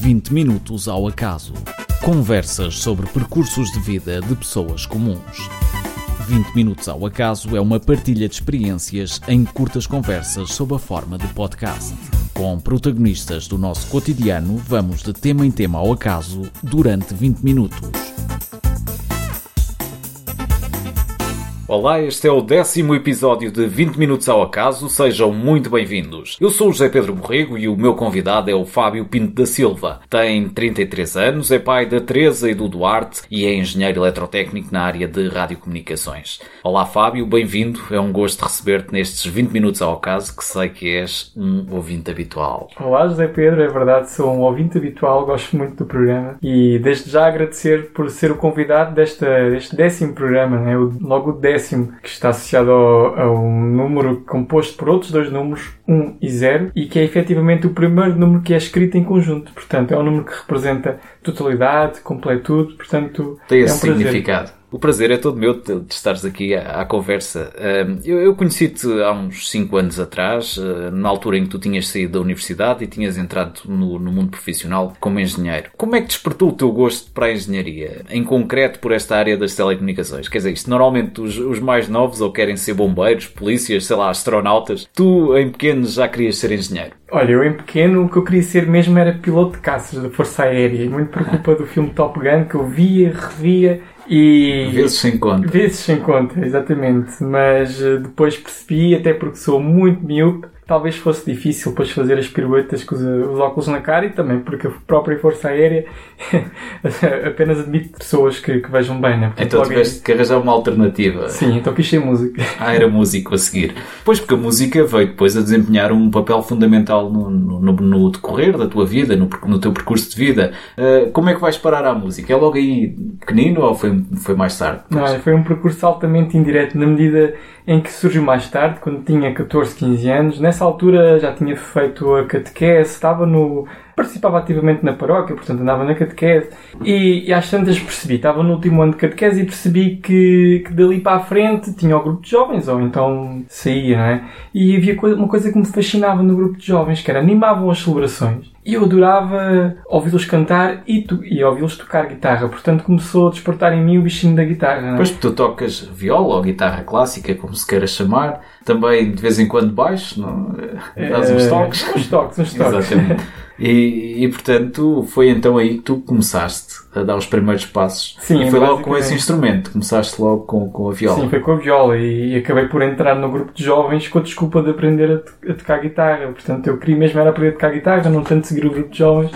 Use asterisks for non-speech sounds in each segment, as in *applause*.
20 minutos ao acaso. Conversas sobre percursos de vida de pessoas comuns. 20 minutos ao acaso é uma partilha de experiências em curtas conversas sob a forma de podcast. Com protagonistas do nosso cotidiano, vamos de tema em tema ao acaso durante 20 minutos. Olá, este é o décimo episódio de 20 Minutos ao Acaso, sejam muito bem-vindos. Eu sou o José Pedro Borrego e o meu convidado é o Fábio Pinto da Silva. Tem 33 anos, é pai da Teresa e do Duarte e é engenheiro eletrotécnico na área de radiocomunicações. Olá Fábio, bem-vindo, é um gosto receber-te nestes 20 Minutos ao Acaso, que sei que és um ouvinte habitual. Olá José Pedro, é verdade, sou um ouvinte habitual, gosto muito do programa e desde já agradecer por ser o convidado deste décimo programa, né? logo o décimo décimo, que está associado ao, a um número composto por outros dois números, 1 e 0, e que é efetivamente o primeiro número que é escrito em conjunto. Portanto, é um número que representa totalidade, completude, portanto... Tem esse é um significado. O prazer é todo meu de, de estares aqui à, à conversa. Uh, eu, eu conheci-te há uns 5 anos atrás, uh, na altura em que tu tinhas saído da universidade e tinhas entrado no, no, mundo profissional como engenheiro. Como é que despertou o teu gosto para a engenharia? Em concreto por esta área das telecomunicações? Quer dizer, isto normalmente os, os mais novos ou querem ser bombeiros, polícias, sei lá, astronautas. Tu, em pequeno, já querias ser engenheiro? Olha, eu em pequeno o que eu queria ser mesmo era piloto de caças da Força Aérea. Muito por culpa do filme Top Gun que eu via, revia e... Vezes sem conta. Vezes sem conta, exatamente. Mas eh, depois percebi, até porque sou muito miúpe, talvez fosse difícil depois fazer as piruetas com os, os, óculos na cara e também porque a própria Força Aérea *laughs* apenas admite pessoas que, que vejam bem, né? Portanto, então tiveste que arranjar uma alternativa. Sim, então quis ser música. Ah, era músico a seguir. Pois, porque a música veio depois a desempenhar um papel fundamental no, no, no decorrer da tua vida, no, no teu percurso de vida. Uh, como é que vais parar à música? É logo aí pequenino ou foi, foi mais tarde? Não, foi um percurso altamente indireto, na medida em que surgiu mais tarde, quando tinha 14, 15 anos. Nessa altura já tinha feito a catequese, estava no. participava ativamente na paróquia, portanto andava na catequese. E, e às tantas percebi, estava no último ano de catequese e percebi que, que dali para a frente tinha o grupo de jovens, ou então saía, não é? E havia uma coisa que me fascinava no grupo de jovens, que era animavam as celebrações. E eu adorava ouvi-los cantar e, e ouvi-los tocar guitarra. Portanto, começou a despertar em mim o bichinho da guitarra. É? Pois tu tocas viola ou guitarra clássica, como se queira chamar. Também, de vez em quando, baixo. Não? Dás uns toques. uns toques, uns toques. Exatamente. *laughs* E, e, portanto, foi então aí que tu começaste a dar os primeiros passos. Sim, e foi logo com esse instrumento, começaste logo com, com a viola. Sim, foi com a viola e, e acabei por entrar no grupo de jovens com a desculpa de aprender a, a tocar guitarra. Portanto, eu queria mesmo era aprender a tocar guitarra, não tanto seguir o grupo de jovens.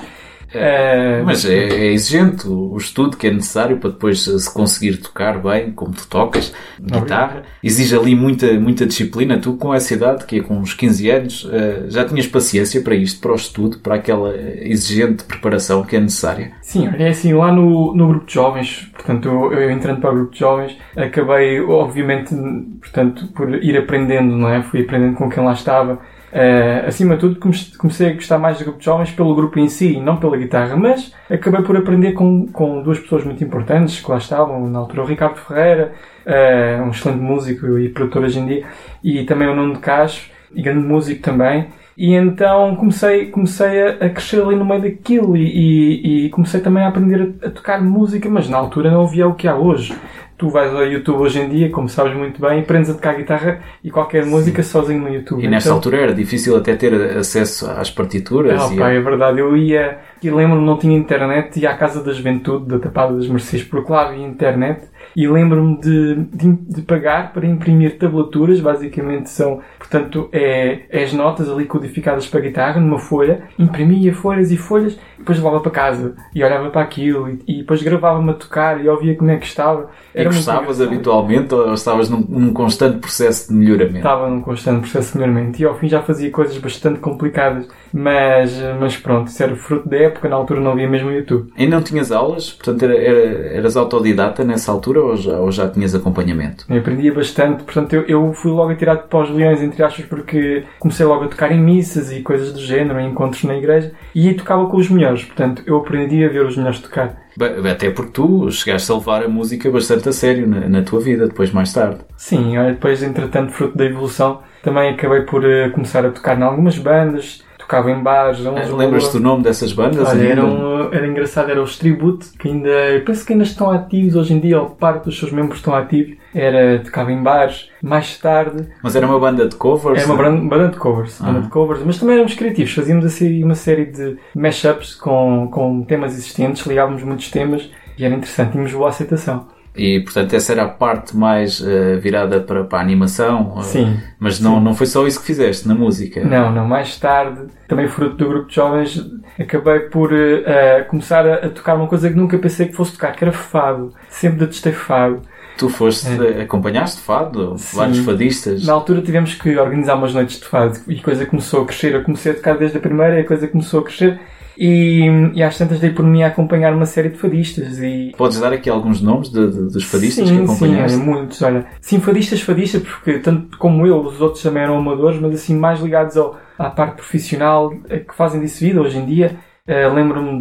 É, mas é, é, exigente o, estudo que é necessário para depois se conseguir tocar bem, como tu tocas, guitarra. Exige ali muita, muita disciplina. Tu, com essa idade, que é com uns 15 anos, eh, já tinhas paciência para isto, para o estudo, para aquela exigente preparação que é necessária? Sim, é assim, lá no, no grupo de jovens, portanto, eu, eu entrando para o grupo de jovens, acabei, obviamente, portanto, por ir aprendendo, não é? Fui aprendendo com quem lá estava Uh, acima de tudo, comecei a gostar mais do grupo de jovens pelo grupo em si, não pela guitarra, mas acabei por aprender com, com duas pessoas muito importantes que lá estavam, na altura o Ricardo Ferreira, uh, um excelente músico e produtor hoje em dia, e também o Nuno de Cacho, e grande músico também. E então comecei, comecei a, crescer ali no meio daquilo e, e, e comecei também a aprender a, a, tocar música, mas na altura não havia o que há hoje tu vais ao YouTube hoje em dia, como sabes muito bem, aprendes a tocar guitarra e qualquer música Sim. sozinho no YouTube. E então, altura era difícil até ter acesso às partituras. Ah, e pá, é verdade. Eu ia, e lembro-me, não tinha internet, ia à Casa da Juventude, da Tapada das Mercês, porque lá havia internet e lembro-me de, de, de, pagar para imprimir tablaturas, basicamente são, portanto, é, é as notas ali codificadas para a guitarra numa folha, imprimia folhas e folhas, e depois levava para casa e olhava para aquilo e, e depois gravava-me a tocar e ouvia como é que estava. Era e gostavas habitualmente ou estavas num, num, constante processo de melhoramento? Estava num constante processo de melhoramento e ao fim já fazia coisas bastante complicadas, mas, mas pronto, isso era fruto da época, na altura não havia mesmo YouTube. E não tinhas aulas? Portanto, era, era, eras autodidata nessa altura ou já, ou já tinhas acompanhamento? Eu aprendia bastante, portanto eu, eu fui logo atirado para os leões, entre aspas, porque comecei logo a tocar em missas e coisas do género, em encontros na igreja, e tocava com os melhores, portanto eu aprendi a ver os melhores tocar. Até porque tu chegaste a levar a música bastante a sério na, na tua vida, depois mais tarde. Sim, depois entretanto, fruto da evolução, também acabei por uh, começar a tocar em algumas bandas, tocava em bares. Ah, Lembras-te do nome dessas bandas? Olha, era, um, era engraçado, era os Tribute, que ainda, eu penso que ainda estão ativos hoje em dia, ou parte dos seus membros estão ativos. Era, tocava em bares, mais tarde. Mas era uma banda de covers? Era uma banda de covers, banda de covers, mas também éramos criativos, fazíamos assim uma série de mashups com, com temas existentes, ligávamos muitos temas e era interessante, tínhamos boa aceitação. E, portanto, essa era a parte mais uh, virada para, para a animação. Sim. Mas não, sim. não foi só isso que fizeste na música. Não, não. Mais tarde, também fruto do grupo de jovens, acabei por uh, começar a, a, tocar uma coisa que nunca pensei que fosse tocar, que era fado. Sempre detestei fado. Tu foste, é. acompanhaste fado? Sim. Vários fadistas? Na altura tivemos que organizar umas noites de fado e a coisa começou a crescer. Eu comecei a tocar desde a primeira e a coisa começou a crescer e, e às tantas dei por mim a acompanhar uma série de fadistas. E... Podes dar aqui alguns nomes de, de, dos fadistas sim, que acompanhaste? Sim, olha, muitos. Olha. Sim, fadistas, fadistas, porque tanto como eu, os outros também eram amadores, mas assim, mais ligados ao, à parte profissional eh, que fazem disso vida hoje em dia. Uh, lembro-me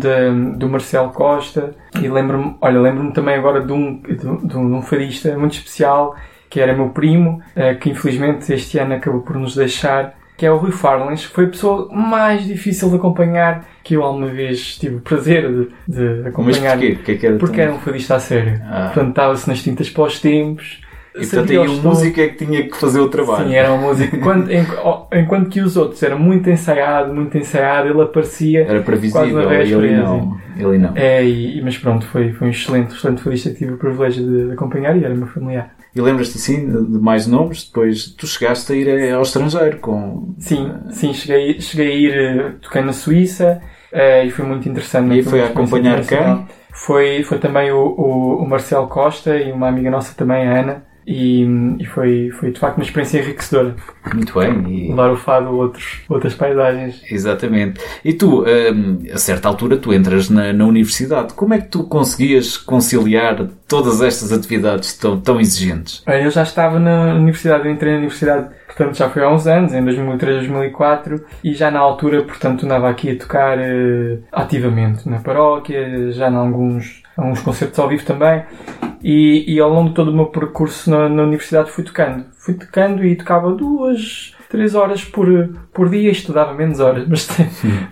do Marcelo Costa e lembro-me, olha, lembro-me também agora de um, de, de um fadista muito especial que era meu primo, uh, que infelizmente este ano acabou por nos deixar que é o Rui Farlens, foi a pessoa mais difícil de acompanhar que eu alguma vez tive o prazer de, de acompanhar. Mas porquê? Que é que porque era um fadista a sério. Ah. Portanto, estava-se nas tintas pós-tempos. E portanto aí um músico é que tinha que fazer o trabalho. Sim, era um músico. *laughs* Enquanto, enquanto que os outros era muito ensaiado, muito ensaiado, ele aparecia. Era previsível, ele não. Ele não. É, e, mas pronto, foi, foi um excelente, excelente fadista que tive o privilégio de acompanhar e era meu familiar. E lembras-te assim de mais nomes? Depois tu chegaste a ir ao estrangeiro com. Sim, sim, cheguei, cheguei a ir, eh, toquei na Suíça uh, e foi muito interessante. E foi a acompanhar quem? Foi, foi também o, o, o Marcelo Costa e uma amiga nossa também, a Ana. E, e, foi, foi de facto uma experiência enriquecedora. Muito bem. E... Levar o fado a outros, outras paisagens. Exatamente. E tu, hum, a certa altura, tu entras na, na, universidade. Como é que tu conseguias conciliar todas estas atividades tão, tão exigentes? Eu já estava na universidade, eu entrei na universidade, portanto já foi há uns anos, em 2003, 2004, e já na altura, portanto, andava aqui a tocar uh, ativamente na paróquia, já em alguns, alguns concertos ao vivo também. E, e ao longo de todo o meu percurso na, na universidade fui tocando. Fui tocando e tocava duas, três horas por, por dia, estudava menos horas, *laughs* mas,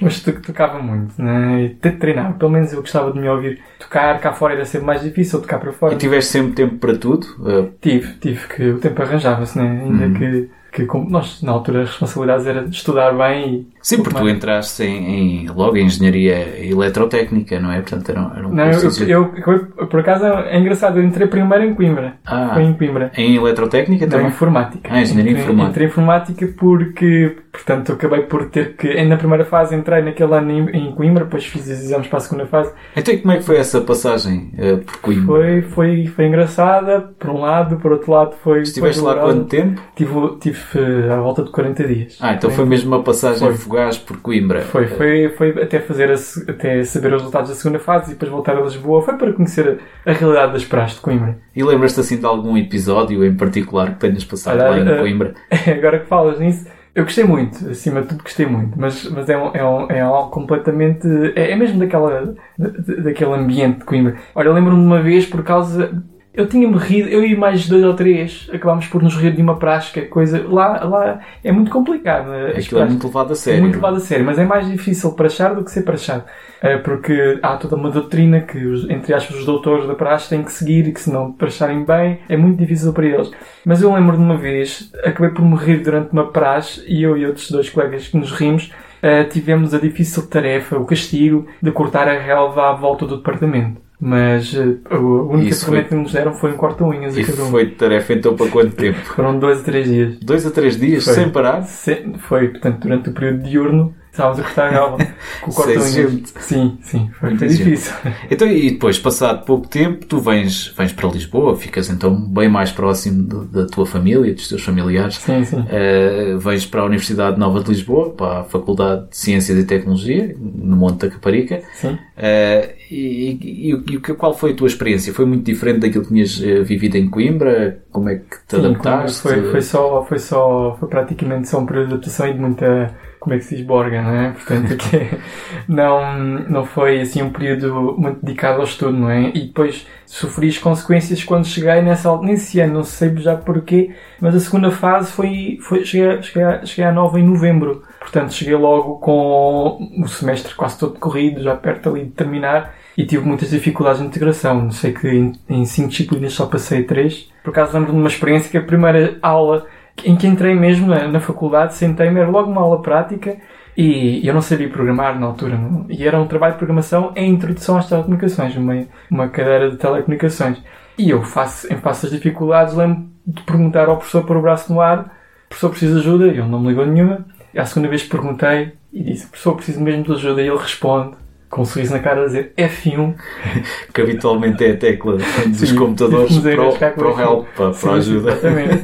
mas tocava muito, né? e treinava. Pelo menos eu gostava de me ouvir tocar, cá fora era sempre mais difícil tocar para fora. E tiveste sempre tempo para tudo? Uh... Tive, tive, que o tempo arranjava-se, né? ainda uhum. que que nós, na altura, as responsabilidades era estudar bem e. Sim, porque tu entraste em, em, logo em engenharia eletrotécnica, não é? Portanto, era, era um Não, eu, eu, eu, por acaso, é engraçado, eu entrei primeiro em Coimbra. Ah, Foi em Coimbra. Em eletrotécnica não, também? em informática. Ah, engenharia entrei, informática. Entrei em informática porque, portanto, acabei por ter que. Na primeira fase entrei naquele ano em, em Coimbra, depois fiz os exames para a segunda fase. Então, como é que foi essa passagem uh, por Coimbra? Foi, foi, foi engraçada, por um lado, por outro lado foi. Estiveste foi lá quanto tempo? Tive, tive uh, à volta de 40 dias. Ah, então foi mesmo uma passagem foi. fugaz por Coimbra. Foi, foi, foi até fazer a, até saber os resultados da segunda fase e depois voltar a Lisboa. Foi para conhecer a, a realidade das praias de Coimbra. E lembras-te assim de algum episódio em particular que tenhas passado Olha, lá em Coimbra? *laughs* Agora que falas nisso, eu gostei muito, acima de tudo gostei muito, mas, mas é, um, é, um, é algo completamente. É, é mesmo daquela, daquele ambiente de Coimbra. Olha, lembro-me uma vez por causa eu tinha-me rido, eu e mais dois ou três acabámos por nos rir de uma praxe, que é coisa. Lá, lá é muito complicado. Né? Aquilo é muito levado a sério. É muito levado a sério, mas é mais difícil prachar do que ser prachado. É porque há toda uma doutrina que, entre aspas, os doutores da praxe têm que seguir e que se não pracharem bem é muito difícil para eles. Mas eu lembro de uma vez, acabei por me rir durante uma praxe e eu e outros dois colegas que nos rimos. Uh, tivemos a difícil tarefa, o castigo, de cortar a relva à volta do departamento. Mas uh, a única ferramenta que nos deram foi um corta-unhas. E foi tarefa então para quanto tempo? Foram dois a três dias. Dois a três dias, foi. sem parar? Se, foi, portanto, durante o período diurno Estávamos a cortar a galva com o corta-unhas. Sim, sim, foi muito difícil. Então, e depois, passado pouco tempo, tu vens, vens para Lisboa, ficas então bem mais próximo da tua família, dos teus familiares. Sim, sim. Uh, vens para a Universidade Nova de Lisboa, para a Faculdade de Ciências e Tecnologia, no Monte da Caparica. Sim. Uh, e, e, e, qual foi a tua experiência? Foi muito diferente daquilo que tinhas uh, vivido em Coimbra? Como é que te sim, adaptaste? Foi, foi só, foi só, foi praticamente só um período de adaptação e de muita como é que se diz borga, não é? Portanto, *laughs* que não, não foi assim um período muito dedicado ao estudo, não é? E depois sofri as consequências quando cheguei nessa, nesse ano, não sei já porquê, mas a segunda fase foi, foi cheguei, cheguei, a, cheguei à nova em novembro. Portanto, cheguei logo com o semestre quase todo corrido, já perto ali de terminar, e tive muitas dificuldades de integração. Sei que em, em cinco disciplinas só passei três. Por acaso lembro de uma experiência que a primeira aula em que entrei mesmo na, na faculdade, sentei-me, era logo uma aula prática e eu não sabia programar na altura. Não? E era um trabalho de programação em introdução às telecomunicações, uma, uma cadeira de telecomunicações. E eu faço, em face das dificuldades, lembro de perguntar ao professor para o braço no ar, professor precisa de ajuda? Ele não me ligou nenhuma. E a segunda vez perguntei e disse, professor preciso mesmo de ajuda, e ele responde, com um sorriso na cara a dizer F1. *laughs* que habitualmente é a tecla dos Sim, computadores *laughs* para, o, para o help, para, para a ajuda. Exatamente.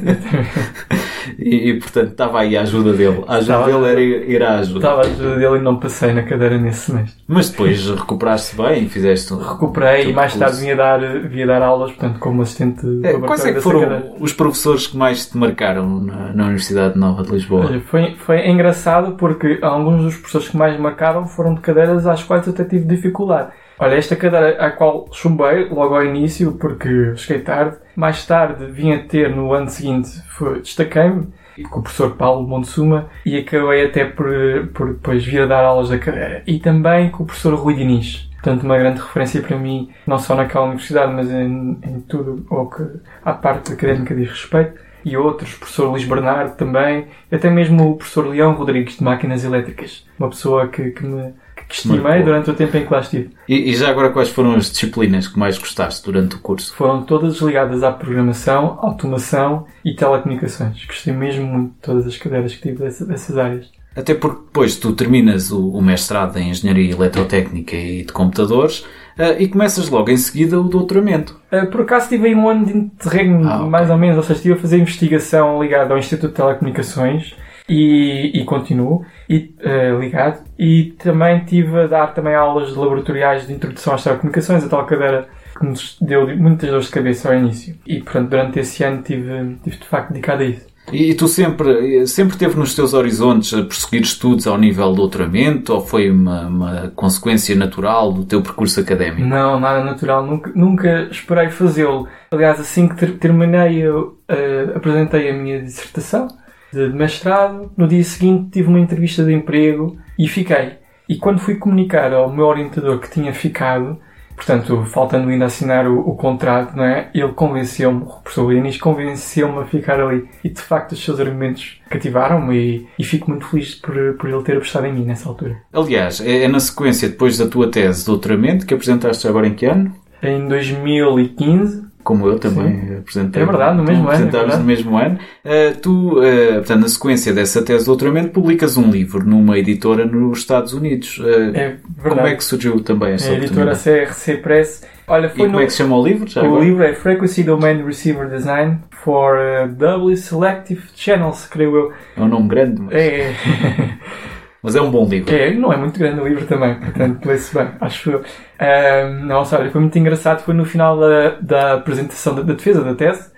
*laughs* e, e, portanto estava aí a ajuda dele. A ajuda estava, dele era ir à ajuda. Estava a ajuda dele e não passei na cadeira nesse semestre. Mas depois recuperaste bem e fizeste um. Recuperei e mais curso. tarde vinha dar, vinha dar aulas, portanto, como assistente é, Quais é que foram cadeira. os professores que mais te marcaram na, na Universidade Nova de Lisboa? Olha, foi, foi engraçado porque alguns dos professores que mais marcaram foram de cadeiras às quais eu até tive dificuldade. Olha, esta cadeira à qual chumbei logo ao início, porque cheguei tarde, mais tarde vim a ter no ano seguinte, destaquei-me com o professor Paulo Montezuma e acabei até por, por depois vir a dar aulas da cadeira. E também com o professor Rui Diniz. Portanto, uma grande referência para mim, não só naquela universidade, mas em, em tudo o que à parte académica diz respeito. E outros, o professor Luís Bernardo também, até mesmo o professor Leão Rodrigues de Máquinas Elétricas. Uma pessoa que, que me que estimei durante o tempo em que lá estive. E, e, já agora quais foram as disciplinas que mais gostaste durante o curso? Foram todas ligadas à programação, automação e telecomunicações. Gostei mesmo muito de todas as cadeiras que tive dessas, dessas áreas. Até porque depois tu terminas o, o mestrado em Engenharia Eletrotécnica e de Computadores uh, e começas logo em seguida o doutoramento. Uh, por acaso tive aí um ano de interregno, ah, okay. mais ou menos, ou seja, estive a fazer investigação ligada ao Instituto de Telecomunicações e, e continuo e, uh, ligado. E também tive a dar também aulas laboratoriais de introdução às telecomunicações, a tal cadeira que nos deu muitas dores de cabeça ao início. E, portanto, durante esse ano tive, tive de facto dedicado a isso. E, tu sempre, sempre teve nos teus horizontes a prosseguir estudos ao nível de doutoramento ou foi uma, uma consequência natural do teu percurso académico? Não, nada natural. Nunca, nunca esperei fazê-lo. Aliás, assim que ter, terminei, eu uh, apresentei a minha dissertação de mestrado. No dia seguinte tive uma entrevista de emprego e fiquei. E quando fui comunicar ao meu orientador que tinha ficado, portanto, faltando ainda assinar o, o contrato, não é? Ele convenceu-me, o professor Leonis convenceu-me a ficar ali. E de facto os seus argumentos cativaram-me e, e, fico muito feliz por, por ele ter apostado em mim nessa altura. Aliás, é, é na sequência depois da tua tese de doutoramento que apresentaste agora em que ano? Em 2015 como eu também Sim. apresentei. É verdade, no mesmo ano. É no mesmo ano. Uh, tu, uh, portanto, na sequência dessa tese de doutoramento, publicas um livro numa editora nos Estados Unidos. Uh, é verdade. Como é que surgiu também essa é, A editora CRC Press. Olha, foi e como no... é que se chama o livro? Já o agora? livro é Frequency Domain Receiver Design for Doubly Selective Channels, creio eu. É um nome grande, mas... É. *laughs* Mas é um bom livro. É, não é muito grande o livro também, portanto, lê-se bem, acho eu. Um, não, sabe, foi muito engraçado, foi no final da, da apresentação da, da defesa da tese,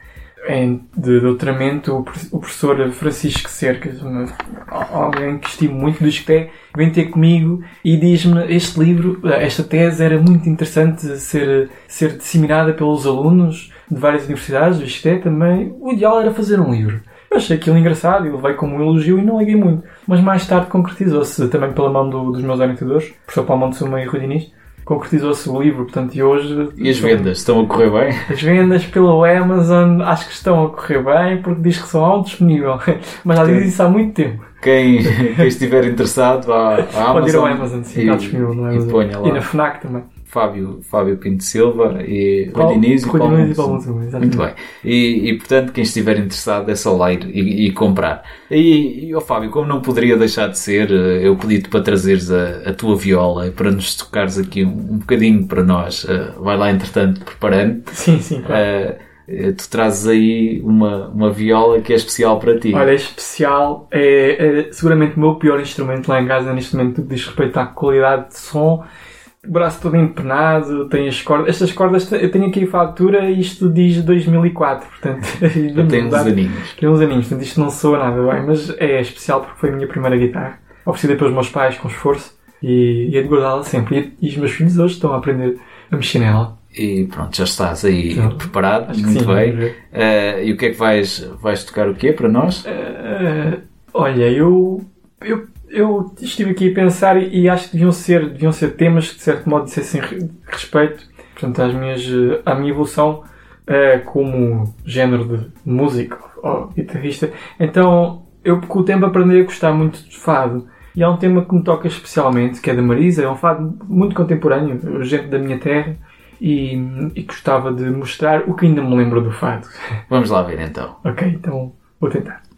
em, de doutoramento, o, professor Francisco Cercas, uma, alguém que estimo muito do ISCTE, vem ter comigo e diz-me este livro, esta tese era muito interessante ser, ser disseminada pelos alunos de várias universidades, do ISCTE também. O ideal era fazer um livro. Eu achei aquilo engraçado e levei como um elogio e não liguei muito. Mas mais tarde concretizou-se também pela mão do, dos meus orientadores, professor Paulo Montezuma e Rui Diniz, concretizou-se o livro, portanto, e hoje... E as vendas estão a correr bem? As vendas pelo Amazon acho que estão a correr bem, porque diz que são ao disponível. *laughs* Mas já diz isso há muito tempo. Quem, quem estiver interessado, vá à Amazon. Pode ir ao Amazon, sim, está disponível no Amazon. E, e na FNAC também. Fábio, Fábio Pinto Silva e Rui Diniz e Paulo Montes. Muito bem. E, e, portanto, quem estiver interessado é só lá ir e, e comprar. E, e oh, Fábio, como não poderia deixar de ser, eh, eu pedi-te para trazeres a, a, tua viola para nos tocares aqui um, um bocadinho para nós. Uh, vai lá, entretanto, preparando. Sim, sim, claro. Uh, tu trazes aí uma, uma viola que é especial para ti. Olha, é especial. É, é seguramente o meu pior instrumento lá em casa neste momento, diz respeito à qualidade de som braço todo empenado, tem as cordas. Estas cordas, eu tenho aqui a fatura e isto diz 2004, portanto. *laughs* Já tem uns aninhos. Tem uns aninhos, portanto isto não soa nada bem, mas é especial porque foi a minha primeira guitarra. oferecida pelos meus pais com esforço e, e é de guardá-la sempre. E, e, os meus filhos hoje estão a aprender a mexer nela. E pronto, já estás aí então, preparado, muito sim, bem. Uh, e o que é que vais, vais tocar o quê para nós? Uh, olha, eu, eu, eu estive aqui a pensar e, e, acho que deviam ser, deviam ser temas que de certo modo dissessem respeito portanto, às minhas, à minha evolução uh, como género de músico ou guitarrista. Então, eu com o tempo aprendi a gostar muito de fado. E há um tema que me toca especialmente, que é da Marisa, é um fado muito contemporâneo, gente da minha terra, e, e gostava de mostrar o que ainda me lembro do fado. Vamos lá ver então. ok, então vou tentar.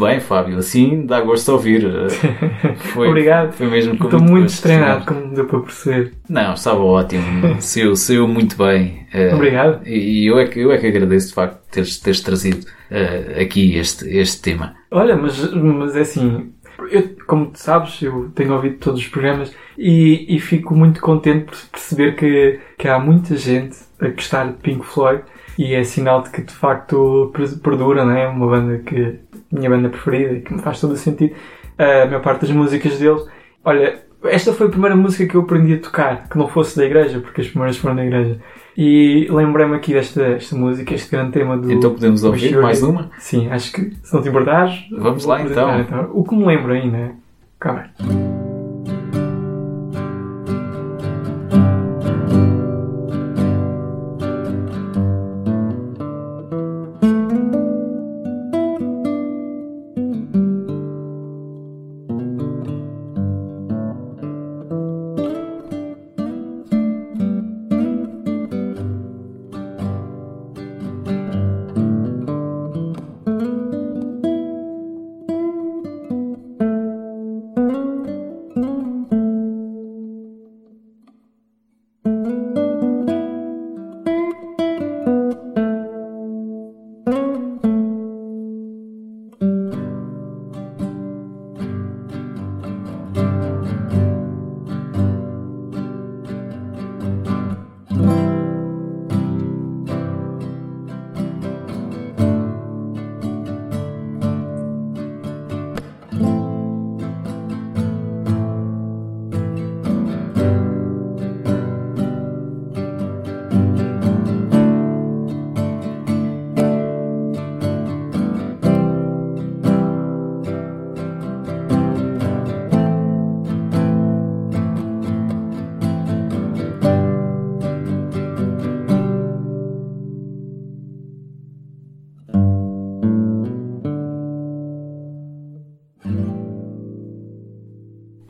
Bem, Fábio. Assim dá gosto de ouvir. *laughs* Foi, Obrigado. Foi mesmo com Estou muito destreinado, como deu para perceber. Não, estava ótimo. *laughs* saiu, saiu muito bem. Uh, Obrigado. E eu é, que, eu é que agradeço, de facto, teres, teres trazido uh, aqui este, este tema. Olha, mas, mas é assim, eu, como tu sabes, eu tenho ouvido todos os programas e, e fico muito contente por perceber que, que há muita gente a gostar de Pink Floyd e é sinal de que de facto perdura, não é? Uma banda que minha banda preferida e que me faz todo o sentido. A maior parte das músicas deles. Olha, esta foi a primeira música que eu aprendi a tocar, que não fosse da igreja, porque as primeiras foram da igreja. E lembrei-me aqui desta esta música, este grande tema do. Então podemos ouvir mais uma? Sim, acho que se não te importares. Vamos lá então. então. O que me lembro ainda. Calma.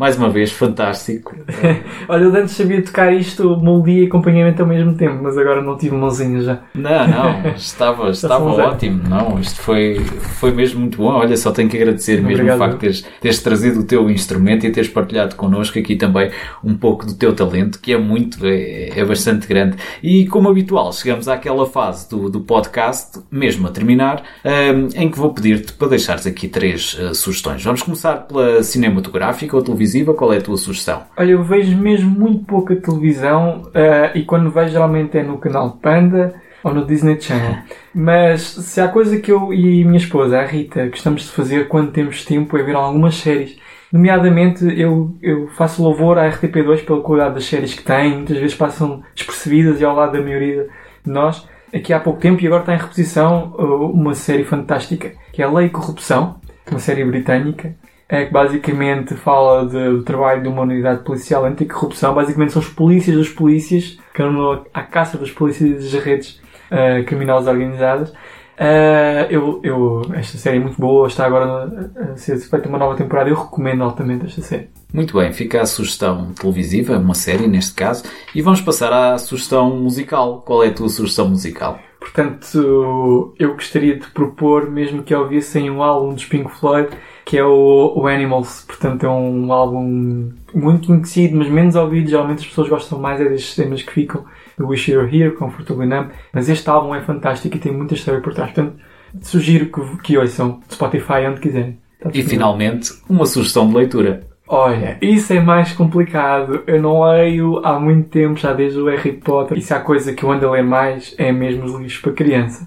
Mais uma vez, fantástico. *laughs* Olha, eu antes sabia tocar isto, moldia e acompanhamento ao mesmo tempo, mas agora não tive mãozinha já. Não, não, estava, *laughs* estava ótimo. Não, isto foi, foi mesmo muito bom. Olha, só tenho que agradecer mesmo Obrigado. o facto de teres, teres trazido o teu instrumento e teres partilhado connosco aqui também um pouco do teu talento, que é muito, é, é bastante grande. E como habitual, chegamos àquela fase do, do podcast, mesmo a terminar, um, em que vou pedir-te para deixares aqui três uh, sugestões. Vamos começar pela cinematográfica ou televisão televisiva, qual é a tua sugestão? Olha, eu vejo mesmo muito pouca televisão uh, e quando vejo geralmente é no canal Panda ou no Disney Channel. *laughs* Mas se há coisa que eu e minha esposa, a Rita, gostamos de fazer quando temos tempo é ver algumas séries. Nomeadamente, eu, eu faço louvor à RTP2 pela qualidade das séries que tem, muitas vezes passam despercebidas e ao lado da maioria de nós. Aqui há pouco tempo, e agora está em reposição, uh, uma série fantástica, que é a Lei e Corrupção, uma série britânica, é que basicamente fala de, do trabalho de uma unidade policial anticorrupção. Basicamente são os polícias dos polícias, que andam à caça dos polícias das redes uh, criminosas organizadas. Uh, eu, eu, esta série é muito boa, está agora a ser feita uma nova temporada. Eu recomendo altamente esta série. Muito bem, fica a sugestão televisiva, uma série neste caso, e vamos passar à sugestão musical. Qual é a tua sugestão musical? Portanto, eu gostaria de propor, mesmo que ouvissem um álbum dos Pink Floyd, que é o, o, Animals. Portanto, é um álbum muito conhecido, mas menos ouvido. Geralmente as pessoas gostam mais é destes temas que ficam do Wish You Were Here, Comfortably Numb. Mas este álbum é fantástico e tem muita história por trás. Portanto, sugiro que, que ouçam Spotify onde quiserem. E finalmente, uma sugestão de leitura. Olha, isso é mais complicado. Eu não leio há muito tempo, já desde o Harry Potter. E se há coisa que eu ando a ler mais, é mesmo os livros para criança.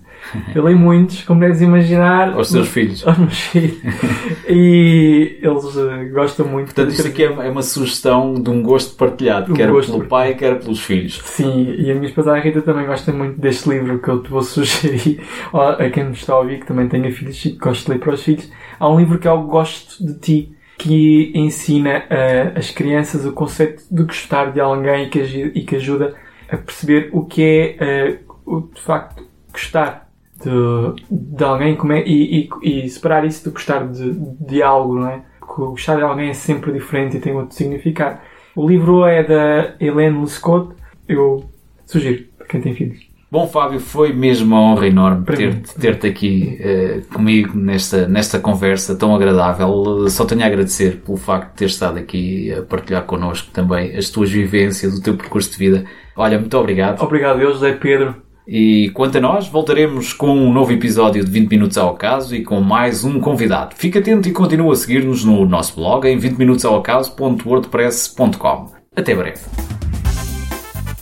Eu leio muitos, como deves imaginar. Aos teus filhos. *laughs* Aos meus filhos. e eles uh, gostam muito. Portanto, isto aqui é, é uma sugestão de um gosto partilhado, um quer gosto pelo pai, quer pelos filhos. Sim, e a minha esposa a Rita também gosta muito deste livro que eu te vou *laughs* sugerir a quem me está a ouvir, que também tenha filhos e que gosta de ler para os filhos. Há um livro que é o Gosto de Ti que ensina uh, as crianças o conceito de gostar de alguém e que, e que ajuda a perceber o que é uh, o, de facto gostar de, de alguém como é, e, e, e, separar isso de gostar de, de algo, não é? Porque gostar de alguém é sempre diferente e tem outro significado. O livro é da Helene Lescott. Eu sugiro para quem tem filhos. Bom, Fábio, foi mesmo uma honra enorme ter-te ter aqui uh, comigo nesta, nesta conversa tão agradável. Só tenho a agradecer pelo facto de ter estado aqui a partilhar connosco também as tuas vivências, o teu percurso de vida. Olha, muito obrigado. Obrigado, eu, José Pedro. E quanto a nós, voltaremos com um novo episódio de 20 Minutos ao Acaso e com mais um convidado. Fica atento e continua a seguir-nos no nosso blog em 20minutosaoacaso.wordpress.com. Até breve.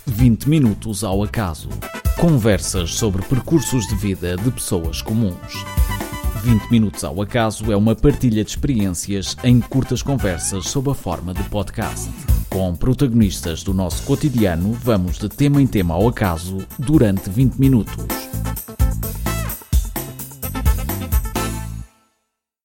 20 Minutos ao Acaso Conversas sobre percursos de vida de pessoas comuns. 20 Minutos ao Acaso é uma partilha de experiências em curtas conversas sob a forma de podcast. Com protagonistas do nosso cotidiano, vamos de tema em tema ao acaso durante 20 minutos.